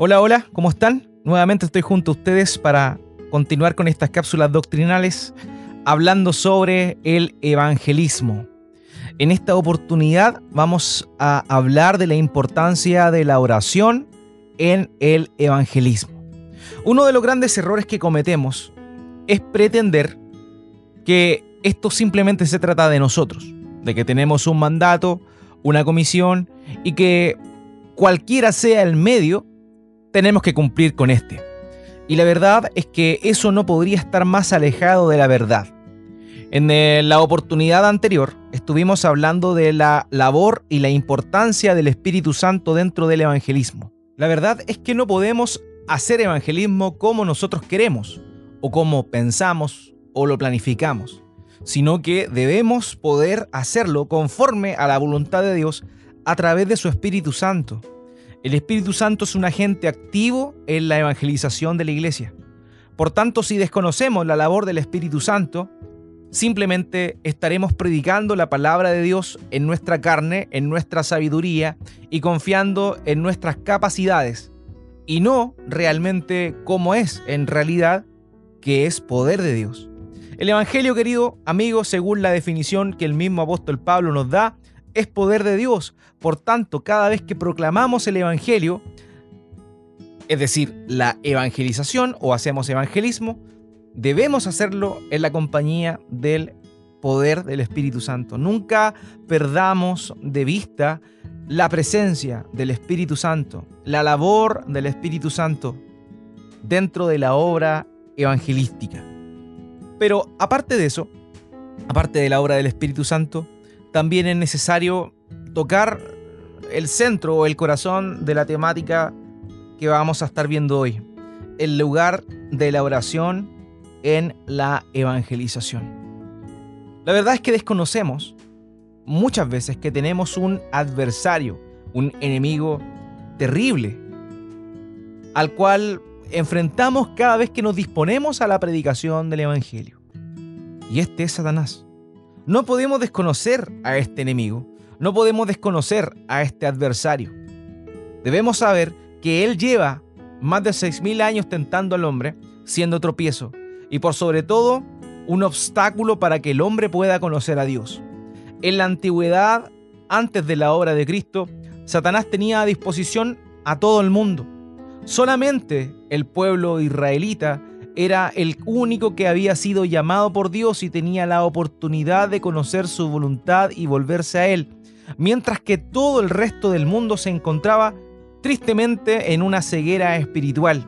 Hola, hola, ¿cómo están? Nuevamente estoy junto a ustedes para continuar con estas cápsulas doctrinales hablando sobre el evangelismo. En esta oportunidad vamos a hablar de la importancia de la oración en el evangelismo. Uno de los grandes errores que cometemos es pretender que esto simplemente se trata de nosotros, de que tenemos un mandato, una comisión y que cualquiera sea el medio, tenemos que cumplir con este. Y la verdad es que eso no podría estar más alejado de la verdad. En eh, la oportunidad anterior estuvimos hablando de la labor y la importancia del Espíritu Santo dentro del evangelismo. La verdad es que no podemos hacer evangelismo como nosotros queremos, o como pensamos, o lo planificamos, sino que debemos poder hacerlo conforme a la voluntad de Dios a través de su Espíritu Santo. El Espíritu Santo es un agente activo en la evangelización de la iglesia. Por tanto, si desconocemos la labor del Espíritu Santo, simplemente estaremos predicando la palabra de Dios en nuestra carne, en nuestra sabiduría y confiando en nuestras capacidades y no realmente como es en realidad, que es poder de Dios. El Evangelio, querido amigo, según la definición que el mismo apóstol Pablo nos da, es poder de Dios. Por tanto, cada vez que proclamamos el Evangelio, es decir, la evangelización o hacemos evangelismo, debemos hacerlo en la compañía del poder del Espíritu Santo. Nunca perdamos de vista la presencia del Espíritu Santo, la labor del Espíritu Santo dentro de la obra evangelística. Pero aparte de eso, aparte de la obra del Espíritu Santo, también es necesario tocar el centro o el corazón de la temática que vamos a estar viendo hoy, el lugar de la oración en la evangelización. La verdad es que desconocemos muchas veces que tenemos un adversario, un enemigo terrible, al cual enfrentamos cada vez que nos disponemos a la predicación del Evangelio. Y este es Satanás. No podemos desconocer a este enemigo, no podemos desconocer a este adversario. Debemos saber que él lleva más de 6.000 años tentando al hombre, siendo tropiezo, y por sobre todo un obstáculo para que el hombre pueda conocer a Dios. En la antigüedad, antes de la obra de Cristo, Satanás tenía a disposición a todo el mundo. Solamente el pueblo israelita era el único que había sido llamado por Dios y tenía la oportunidad de conocer su voluntad y volverse a Él, mientras que todo el resto del mundo se encontraba tristemente en una ceguera espiritual.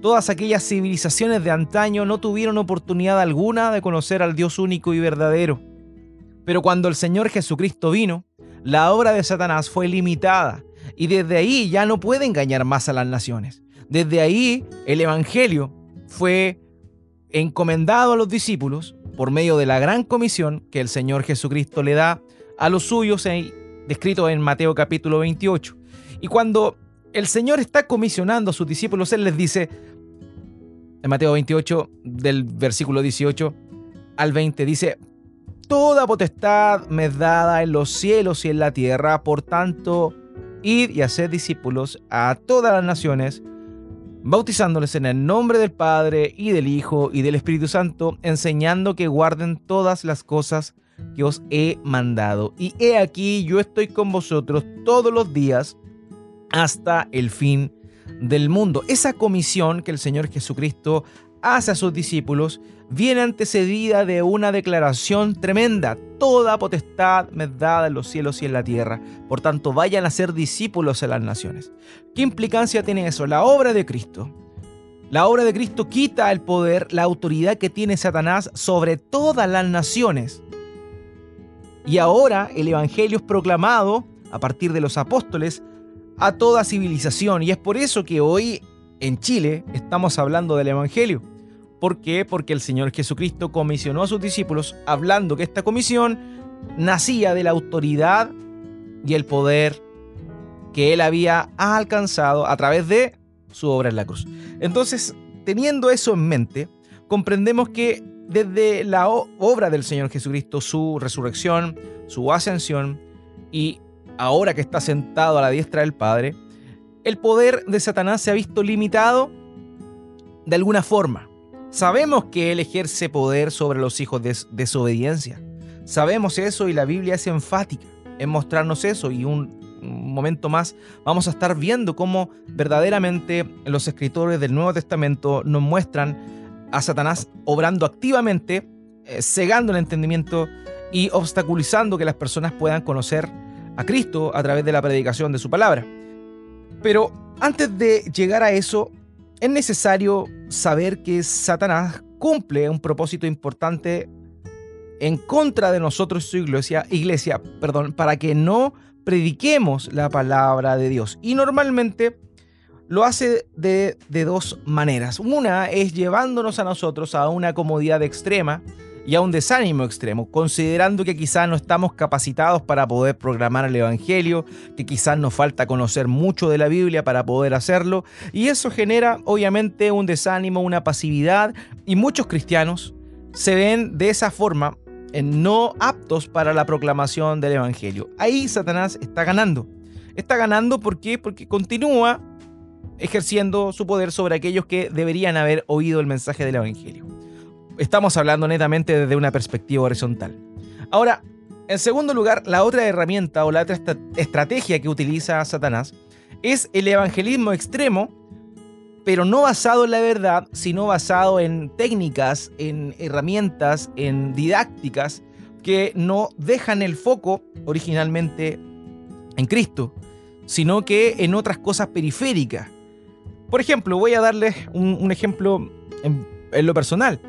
Todas aquellas civilizaciones de antaño no tuvieron oportunidad alguna de conocer al Dios único y verdadero. Pero cuando el Señor Jesucristo vino, la obra de Satanás fue limitada y desde ahí ya no puede engañar más a las naciones. Desde ahí el Evangelio fue encomendado a los discípulos por medio de la gran comisión que el Señor Jesucristo le da a los suyos, descrito en Mateo capítulo 28. Y cuando el Señor está comisionando a sus discípulos, Él les dice, en Mateo 28, del versículo 18 al 20, dice, Toda potestad me es dada en los cielos y en la tierra, por tanto, id y haced discípulos a todas las naciones, bautizándoles en el nombre del Padre y del Hijo y del Espíritu Santo, enseñando que guarden todas las cosas que os he mandado. Y he aquí, yo estoy con vosotros todos los días hasta el fin del mundo. Esa comisión que el Señor Jesucristo hace a sus discípulos viene antecedida de una declaración tremenda. Toda potestad me es dada en los cielos y en la tierra. Por tanto, vayan a ser discípulos en las naciones. ¿Qué implicancia tiene eso? La obra de Cristo. La obra de Cristo quita el poder, la autoridad que tiene Satanás sobre todas las naciones. Y ahora el Evangelio es proclamado a partir de los apóstoles a toda civilización. Y es por eso que hoy en Chile estamos hablando del Evangelio. ¿Por qué? Porque el Señor Jesucristo comisionó a sus discípulos hablando que esta comisión nacía de la autoridad y el poder que él había alcanzado a través de su obra en la cruz. Entonces, teniendo eso en mente, comprendemos que desde la obra del Señor Jesucristo, su resurrección, su ascensión y ahora que está sentado a la diestra del Padre, el poder de Satanás se ha visto limitado de alguna forma. Sabemos que él ejerce poder sobre los hijos de desobediencia. Sabemos eso y la Biblia es enfática en mostrarnos eso y un, momento más vamos a estar viendo cómo verdaderamente los escritores del Nuevo Testamento nos muestran a Satanás obrando activamente, eh, cegando el entendimiento y obstaculizando que las personas puedan conocer a Cristo a través de la predicación de su palabra. Pero antes de llegar a eso, es necesario saber que Satanás cumple un propósito importante en contra de nosotros su iglesia, iglesia, perdón, para que no prediquemos la palabra de Dios. Y normalmente lo hace de, de dos maneras. Una es llevándonos a nosotros a una comodidad extrema y a un desánimo extremo, considerando que quizás no estamos capacitados para poder programar el Evangelio, que quizás nos falta conocer mucho de la Biblia para poder hacerlo, y eso genera obviamente un desánimo, una pasividad, y muchos cristianos se ven de esa forma no aptos para la proclamación del Evangelio. Ahí Satanás está ganando. Está ganando ¿por porque continúa ejerciendo su poder sobre aquellos que deberían haber oído el mensaje del Evangelio estamos hablando netamente desde una perspectiva horizontal. Ahora, en segundo lugar, la otra herramienta o la otra estrategia que utiliza Satanás es el evangelismo extremo, pero no basado en la verdad, sino basado en técnicas, en herramientas, en didácticas que no dejan el foco originalmente en Cristo, sino que en otras cosas periféricas. Por ejemplo, voy a darles un, ejemplo en lo personal.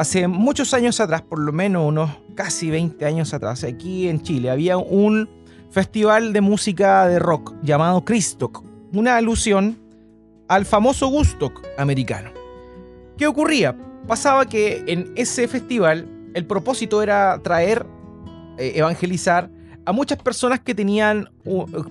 Hace muchos años atrás, por lo menos unos casi 20 años atrás, aquí en Chile había un festival de música de rock llamado Christock, una alusión al famoso Woodstock americano. ¿Qué ocurría? Pasaba que en ese festival el propósito era traer, eh, evangelizar a muchas personas que tenían,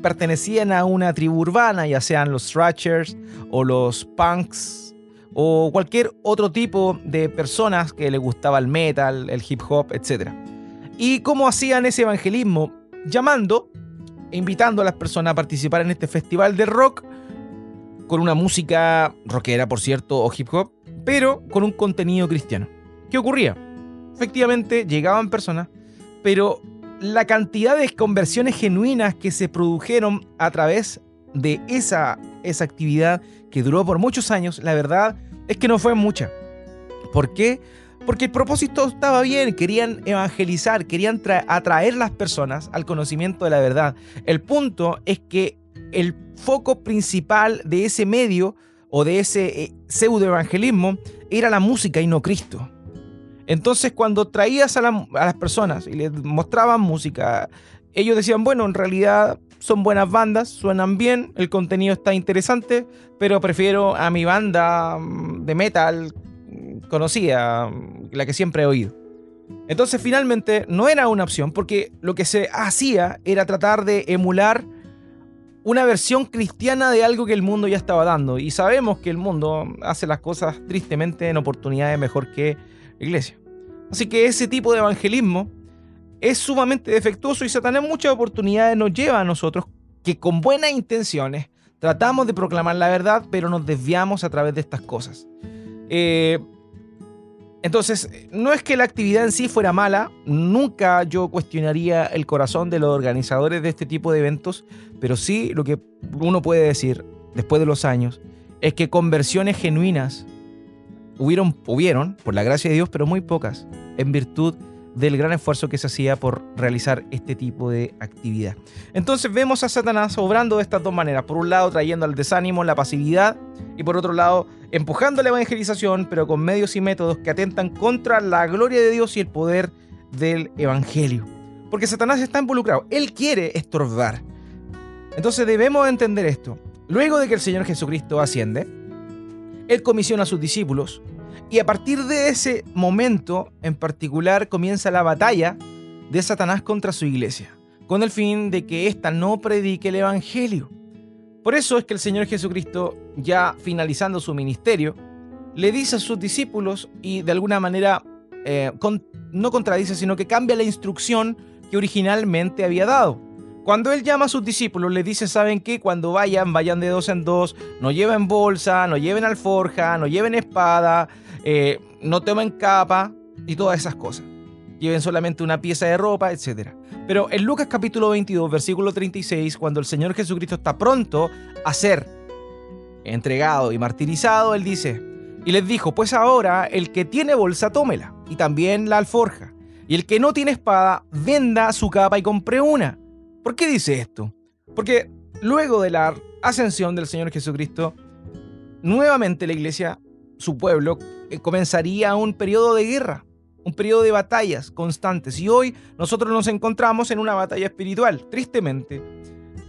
pertenecían a una tribu urbana, ya sean los Thrashers o los Punks o cualquier otro tipo de personas que les gustaba el metal, el hip hop, etc. ¿Y cómo hacían ese evangelismo? Llamando e invitando a las personas a participar en este festival de rock con una música rockera, por cierto, o hip hop, pero con un contenido cristiano. ¿Qué ocurría? Efectivamente, llegaban personas, pero la cantidad de conversiones genuinas que se produjeron a través de esa, esa actividad que duró por muchos años, la verdad es que no fue mucha. ¿Por qué? Porque el propósito estaba bien, querían evangelizar, querían atraer las personas al conocimiento de la verdad. El punto es que el foco principal de ese medio o de ese eh, pseudo evangelismo era la música y no Cristo. Entonces cuando traías a, a las personas y les mostraban música, ellos decían, bueno, en realidad son buenas bandas, suenan bien, el contenido está interesante, pero prefiero a mi banda mm, de metal conocida, mm, la que siempre he oído. Entonces finalmente no era una opción porque lo que se hacía era tratar de emular una versión cristiana de algo que el mundo ya estaba dando. Y sabemos que el mundo hace las cosas tristemente en oportunidades mejor que la iglesia. Así que ese tipo de evangelismo es sumamente defectuoso y Satanás muchas oportunidades nos lleva a nosotros que con buenas intenciones tratamos de proclamar la verdad, pero nos desviamos a través de estas cosas. Eh, entonces, no es que la actividad en sí fuera mala, nunca yo cuestionaría el corazón de los organizadores de este tipo de eventos, pero sí lo que uno puede decir después de los años es que conversiones genuinas hubieron, hubieron, por la gracia de Dios, pero muy pocas, en virtud del gran esfuerzo que se hacía por realizar este tipo de actividad. Entonces vemos a Satanás obrando de estas dos maneras. Por un lado trayendo al desánimo, la pasividad, y por otro lado empujando la evangelización, pero con medios y métodos que atentan contra la gloria de Dios y el poder del Evangelio. Porque Satanás está involucrado, él quiere estorbar. Entonces debemos entender esto. Luego de que el Señor Jesucristo asciende, él comisiona a sus discípulos y a partir de ese momento en particular comienza la batalla de Satanás contra su iglesia, con el fin de que ésta no predique el Evangelio. Por eso es que el Señor Jesucristo, ya finalizando su ministerio, le dice a sus discípulos y de alguna manera eh, no contradice, sino que cambia la instrucción que originalmente había dado Cuando él llama a sus discípulos, les dice, ¿saben qué? Cuando vayan, vayan de dos en dos, no lleven bolsa, no lleven alforja, no lleven espada, eh, no tomen capa y todas esas cosas. Lleven solamente una pieza de ropa, etc. Pero en Lucas capítulo 22, versículo 36, cuando el Señor Jesucristo está pronto a ser entregado y martirizado, él dice, y les dijo, pues ahora el que tiene bolsa, tómela, y también la alforja, y el que no tiene espada, venda su capa y compre una. ¿Por qué dice esto? Porque luego de la ascensión del Señor Jesucristo, nuevamente la iglesia, su pueblo, eh, comenzaría un periodo de guerra, un periodo de batallas constantes. Y hoy nosotros nos encontramos en una batalla espiritual, tristemente.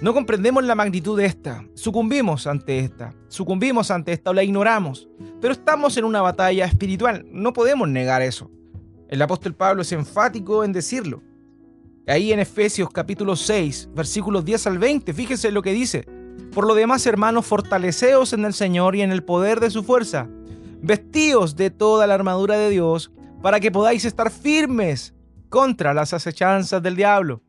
No comprendemos la magnitud de esta, sucumbimos ante esta, sucumbimos ante esta o la ignoramos, pero estamos en una batalla espiritual, no podemos negar eso. El apóstol Pablo es enfático en decirlo. Ahí en Efesios capítulo 6, versículos 10 al 20, fíjense lo que dice. Por lo demás, hermanos, fortaleceos en el Señor y en el poder de su fuerza. Vestíos de toda la armadura de Dios para que podáis estar firmes contra las acechanzas del diablo.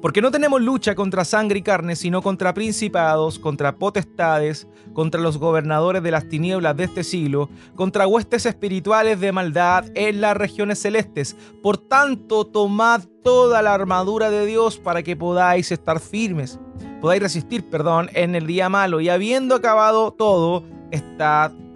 Porque no tenemos lucha contra sangre y carne, sino contra principados, contra potestades, contra los gobernadores de las tinieblas de este siglo, contra huestes espirituales de maldad en las regiones celestes. Por tanto, tomad toda la armadura de Dios para que podáis estar firmes, podáis resistir, perdón, en el día malo, y habiendo acabado todo, estad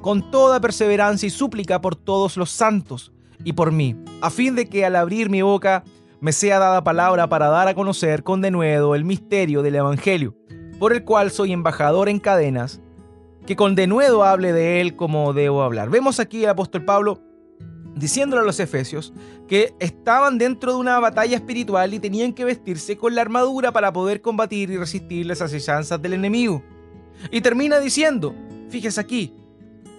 con toda perseverancia y súplica por todos los santos y por mí, a fin de que al abrir mi boca me sea dada palabra para dar a conocer con denuedo el misterio del Evangelio, por el cual soy embajador en cadenas, que con denuedo hable de él como debo hablar. Vemos aquí al apóstol Pablo diciéndole a los efesios que estaban dentro de una batalla espiritual y tenían que vestirse con la armadura para poder combatir y resistir las asechanzas del enemigo. Y termina diciendo, fíjese aquí,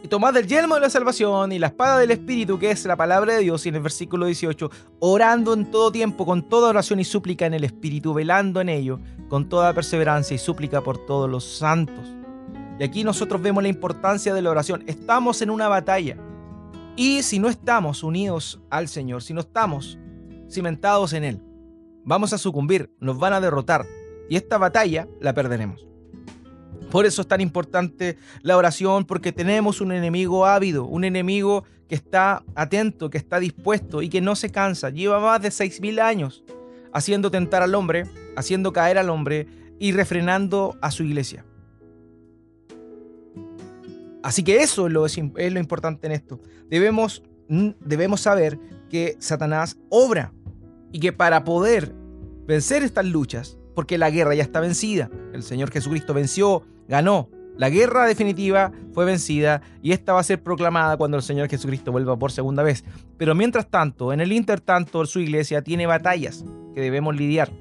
y tomad el yelmo de la salvación y la espada del Espíritu, que es la palabra de Dios, y en el versículo 18, orando en todo tiempo, con toda oración y súplica en el Espíritu, velando en ello, con toda perseverancia y súplica por todos los santos. Y aquí nosotros vemos la importancia de la oración. Estamos en una batalla. Y si no estamos unidos al Señor, si no estamos cimentados en Él, vamos a sucumbir, nos van a derrotar. Y esta batalla la perderemos. Por eso es tan importante la oración, porque tenemos un enemigo ávido, un enemigo que está atento, que está dispuesto y que no se cansa. Lleva más de 6.000 años haciendo tentar al hombre, haciendo caer al hombre y refrenando a su iglesia. Así que eso es lo, es lo importante en esto. Debemos, debemos saber que Satanás obra y que para poder vencer estas luchas, porque la guerra ya está vencida, el Señor Jesucristo venció ganó. La guerra definitiva fue vencida y esta va a ser proclamada cuando el Señor Jesucristo vuelva por segunda vez. Pero mientras tanto, en el intertanto, su iglesia tiene batallas que debemos lidiar,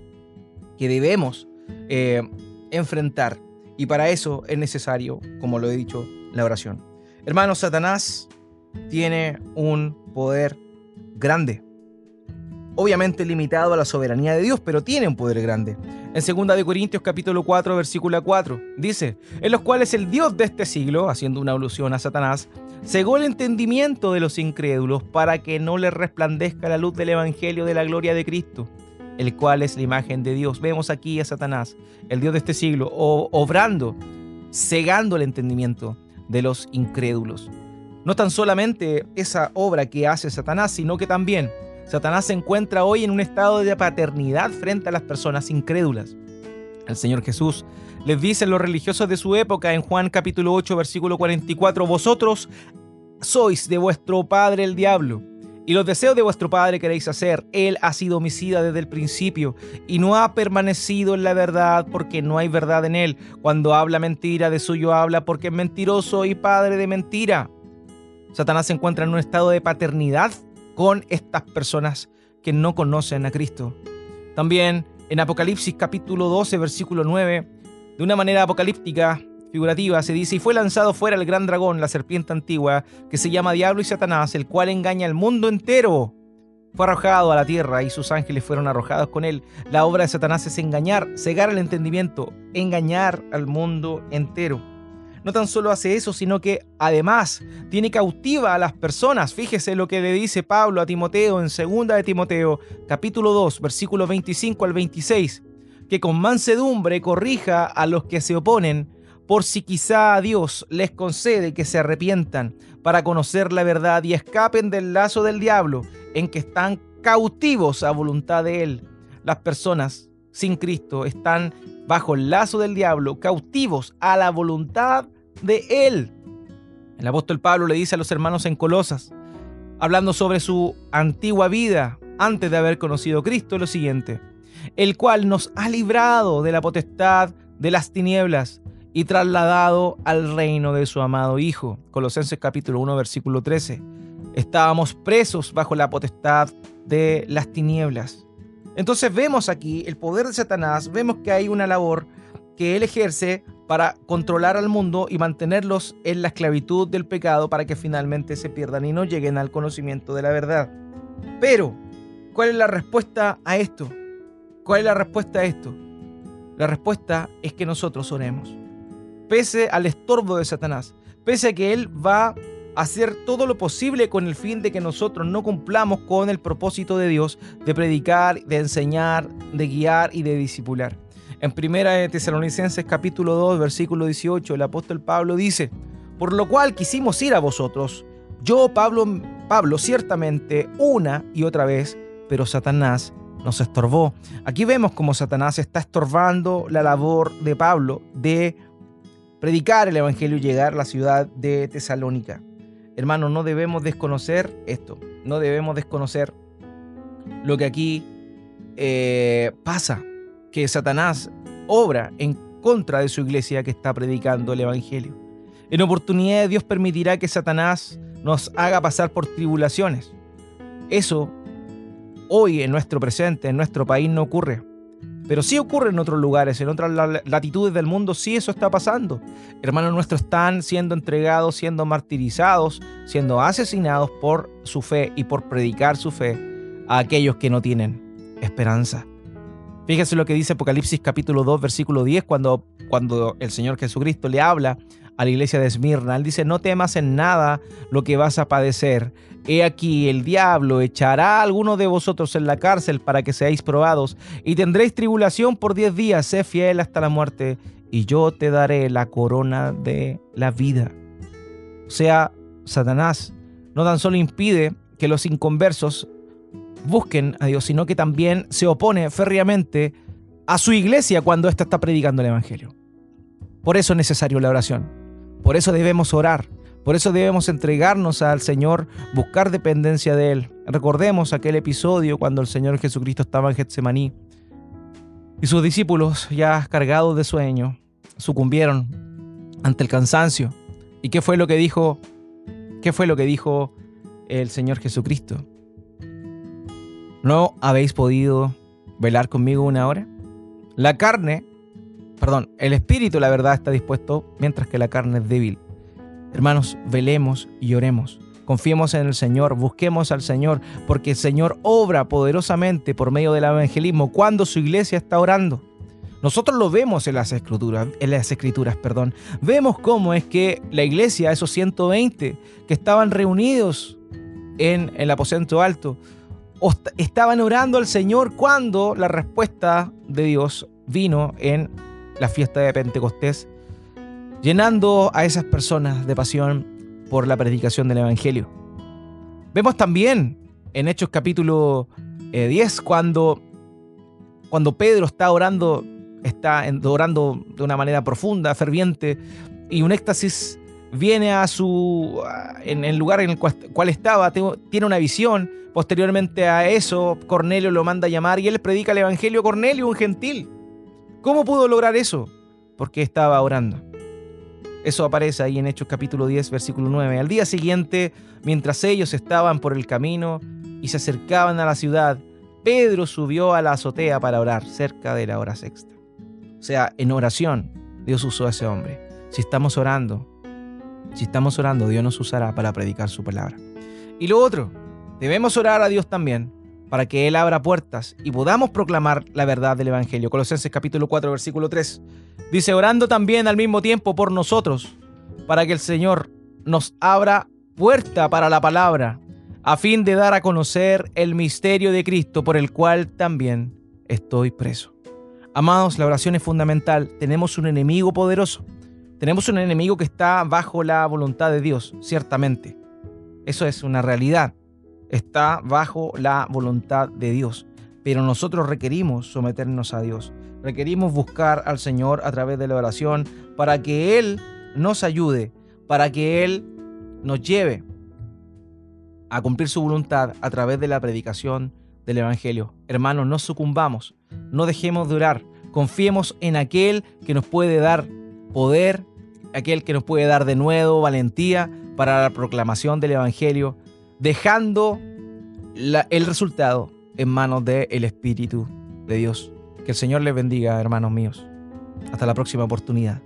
que debemos eh, enfrentar. Y para eso es necesario, como lo he dicho, la oración. Hermanos, Satanás tiene un poder grande obviamente limitado a la soberanía de Dios, pero tiene un poder grande. En 2 Corintios capítulo 4, versículo 4, dice, en los cuales el Dios de este siglo, haciendo una alusión a Satanás, cegó el entendimiento de los incrédulos para que no les resplandezca la luz del Evangelio de la gloria de Cristo, el cual es la imagen de Dios. Vemos aquí a Satanás, el Dios de este siglo, obrando, cegando el entendimiento de los incrédulos. No tan solamente esa obra que hace Satanás, sino que también Satanás se encuentra hoy en un estado de paternidad frente a las personas incrédulas. El Señor Jesús les dice los religiosos de su época en Juan capítulo 8 versículo 44, vosotros sois de vuestro padre el diablo, y los deseos de vuestro padre queréis hacer. Él ha sido homicida desde el principio y no ha permanecido en la verdad porque no hay verdad en él. Cuando habla mentira, de suyo habla porque es mentiroso y padre de mentira. Satanás se encuentra en un estado de paternidad con estas personas que no conocen a Cristo. También en Apocalipsis capítulo 12, versículo 9, De una manera apocalíptica, figurativa, se dice, y fue lanzado fuera el gran dragón, la serpiente antigua, que se llama Diablo y Satanás, el cual engaña al mundo entero. Fue arrojado a la tierra y sus ángeles fueron arrojados con él. La obra de Satanás es engañar, cegar el entendimiento, engañar al mundo entero. No tan solo hace eso, sino que además tiene cautiva a las personas. Fíjese lo que le dice Pablo a Timoteo en 2 de Timoteo, capítulo 2, versículos 25 al 26, que con mansedumbre corrija a los que se oponen, por si quizá Dios les concede que se arrepientan para conocer la verdad y escapen del lazo del diablo en que están cautivos a voluntad de Él. Las personas sin Cristo están bajo el lazo del diablo, cautivos a la voluntad de Él. El apóstol Pablo le dice a los hermanos en Colosas, hablando sobre su antigua vida antes de haber conocido a Cristo, lo siguiente, el cual nos ha librado de la potestad de las tinieblas y trasladado al reino de su amado Hijo. Colosenses capítulo 1, versículo 13 estábamos presos bajo la potestad de las tinieblas. Entonces vemos aquí el poder de Satanás, vemos que hay una labor que él ejerce para controlar al mundo y mantenerlos en la esclavitud del pecado para que finalmente se pierdan y no lleguen al conocimiento de la verdad. Pero, ¿cuál es la respuesta a esto? ¿Cuál es la respuesta a esto? La respuesta es que nosotros oremos. Pese al estorbo de Satanás, pese a que él va hacer todo lo posible con el fin de que nosotros no cumplamos con el propósito de Dios de predicar, de enseñar, de guiar y de discipular. En primera de Tesalonicenses capítulo 2, versículo 18, el apóstol Pablo dice, por lo cual quisimos ir a vosotros, yo Pablo, Pablo ciertamente una y otra vez, pero Satanás nos estorbó. Aquí vemos cómo Satanás está estorbando la labor de Pablo de predicar el Evangelio y llegar a la ciudad de Tesalónica. Hermanos, no debemos desconocer esto, no debemos desconocer lo que aquí eh, pasa, que Satanás obra en contra de su iglesia que está predicando el Evangelio. En oportunidades Dios permitirá que Satanás nos haga pasar por tribulaciones. Eso hoy en nuestro presente, en nuestro país no ocurre. Pero sí ocurre en otros lugares, en otras latitudes del mundo, sí eso está pasando. Hermanos nuestros están siendo entregados, siendo martirizados, siendo asesinados por su fe y por predicar su fe a aquellos que no tienen esperanza. Fíjese lo que dice Apocalipsis capítulo 2, versículo 10, cuando, cuando el Señor Jesucristo le habla a la iglesia de Esmirna. Él dice, no temas en nada lo que vas a padecer. He aquí, el diablo echará a alguno de vosotros en la cárcel para que seáis probados, y tendréis tribulación por diez días, sé fiel hasta la muerte, y yo te daré la corona de la vida. O sea, Satanás no tan solo impide que los inconversos busquen a Dios, sino que también se opone férreamente a su iglesia cuando ésta está predicando el Evangelio. Por eso es necesario la oración. Por eso debemos orar, por eso debemos entregarnos al Señor, buscar dependencia de Él. Recordemos aquel episodio cuando el Señor Jesucristo estaba en Getsemaní y sus discípulos, ya cargados de sueño, sucumbieron ante el cansancio. ¿Y qué fue lo que dijo? ¿Qué fue lo que dijo el Señor Jesucristo? ¿No habéis podido velar conmigo una hora? La carne perdón, el espíritu, la verdad, está dispuesto mientras que la carne es débil. Hermanos, velemos y oremos. Confiemos en el Señor, busquemos al Señor, porque el Señor obra poderosamente por medio del evangelismo cuando su iglesia está orando. Nosotros lo vemos en las escrituras, en las escrituras, perdón. Vemos cómo es que la iglesia, esos 120 que estaban reunidos en el aposento alto, estaban orando al Señor cuando la respuesta de Dios vino en la fiesta de Pentecostés, llenando a esas personas de pasión por la predicación del Evangelio. Vemos también en Hechos capítulo 10 eh, cuando, cuando Pedro está orando, está orando de una manera profunda, ferviente, y un éxtasis viene a su en el lugar en el cual, estaba, tiene una visión. Posteriormente a eso, Cornelio lo manda a llamar y él predica el evangelio. Cornelio, un gentil, ¿Cómo pudo lograr eso? Porque estaba orando. Eso aparece ahí en Hechos capítulo 10, versículo 9. Al día siguiente, mientras ellos estaban por el camino y se acercaban a la ciudad, Pedro subió a la azotea para orar cerca de la hora sexta. O sea, en oración, Dios usó a ese hombre. Si estamos orando, si estamos orando, Dios nos usará para predicar su palabra. Y lo otro, debemos orar a Dios también para que Él abra puertas y podamos proclamar la verdad del Evangelio. Colosenses capítulo 4, versículo 3. Dice, orando también al mismo tiempo por nosotros, para que el Señor nos abra puerta para la palabra, a fin de dar a conocer el misterio de Cristo por el cual también estoy preso. Amados, la oración es fundamental. Tenemos un enemigo poderoso. Tenemos un enemigo que está bajo la voluntad de Dios, ciertamente. Eso es una realidad. Está bajo la voluntad de Dios. Pero nosotros requerimos someternos a Dios. Requerimos buscar al Señor a través de la oración para que Él nos ayude, para que Él nos lleve a cumplir su voluntad a través de la predicación del Evangelio. Hermanos, no sucumbamos, no dejemos de orar, confiemos en aquel que nos puede dar poder, aquel que nos puede dar de nuevo valentía para la proclamación del Evangelio, dejando el resultado en manos del Espíritu de Dios. Que el Señor les bendiga, hermanos míos. Hasta la próxima oportunidad.